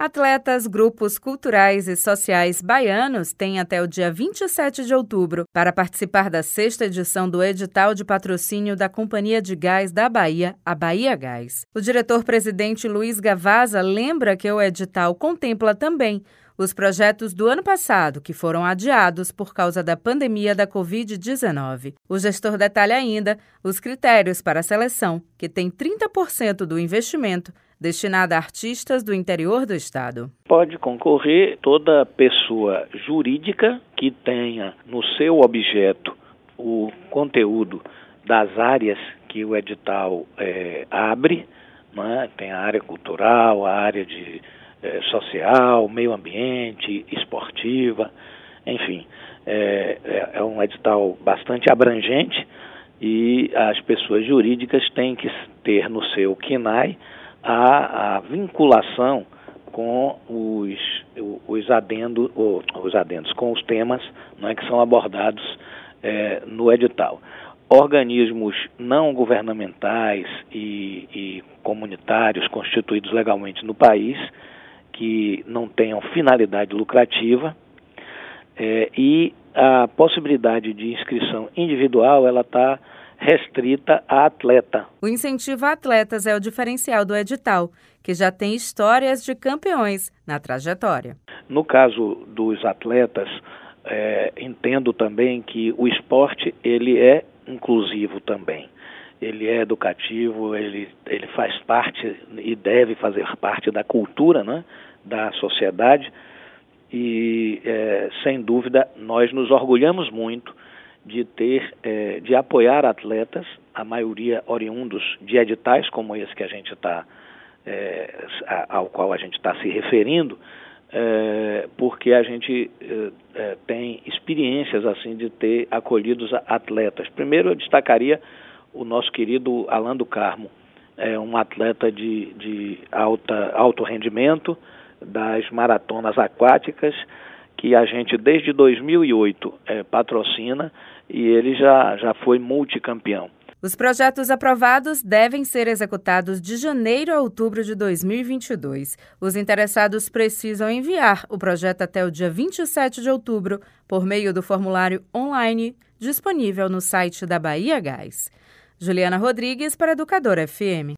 Atletas, grupos culturais e sociais baianos têm até o dia 27 de outubro para participar da sexta edição do edital de patrocínio da Companhia de Gás da Bahia, a Bahia Gás. O diretor-presidente Luiz Gavaza lembra que o edital contempla também os projetos do ano passado, que foram adiados por causa da pandemia da Covid-19. O gestor detalha ainda os critérios para a seleção, que tem 30% do investimento destinada a artistas do interior do estado. Pode concorrer toda pessoa jurídica que tenha no seu objeto o conteúdo das áreas que o edital é, abre, né? tem a área cultural, a área de é, social, meio ambiente, esportiva, enfim, é, é, é um edital bastante abrangente e as pessoas jurídicas têm que ter no seu KINAI a, a vinculação com os, os, adendo, os adendos, com os temas né, que são abordados é, no edital. Organismos não governamentais e, e comunitários constituídos legalmente no país, que não tenham finalidade lucrativa, é, e a possibilidade de inscrição individual ela está restrita a atleta. O incentivo a atletas é o diferencial do edital, que já tem histórias de campeões na trajetória. No caso dos atletas, é, entendo também que o esporte ele é inclusivo também. Ele é educativo, ele, ele faz parte e deve fazer parte da cultura né, da sociedade. E, é, sem dúvida, nós nos orgulhamos muito de ter, é, de apoiar atletas, a maioria oriundos de editais como esse que a gente está, é, ao qual a gente está se referindo, é, porque a gente é, é, tem experiências assim de ter acolhidos atletas. Primeiro eu destacaria o nosso querido Alan do Carmo, é um atleta de, de alta, alto rendimento das maratonas aquáticas, que a gente desde 2008 é, patrocina e ele já, já foi multicampeão. Os projetos aprovados devem ser executados de janeiro a outubro de 2022. Os interessados precisam enviar o projeto até o dia 27 de outubro por meio do formulário online disponível no site da Bahia Gás. Juliana Rodrigues para Educadora FM.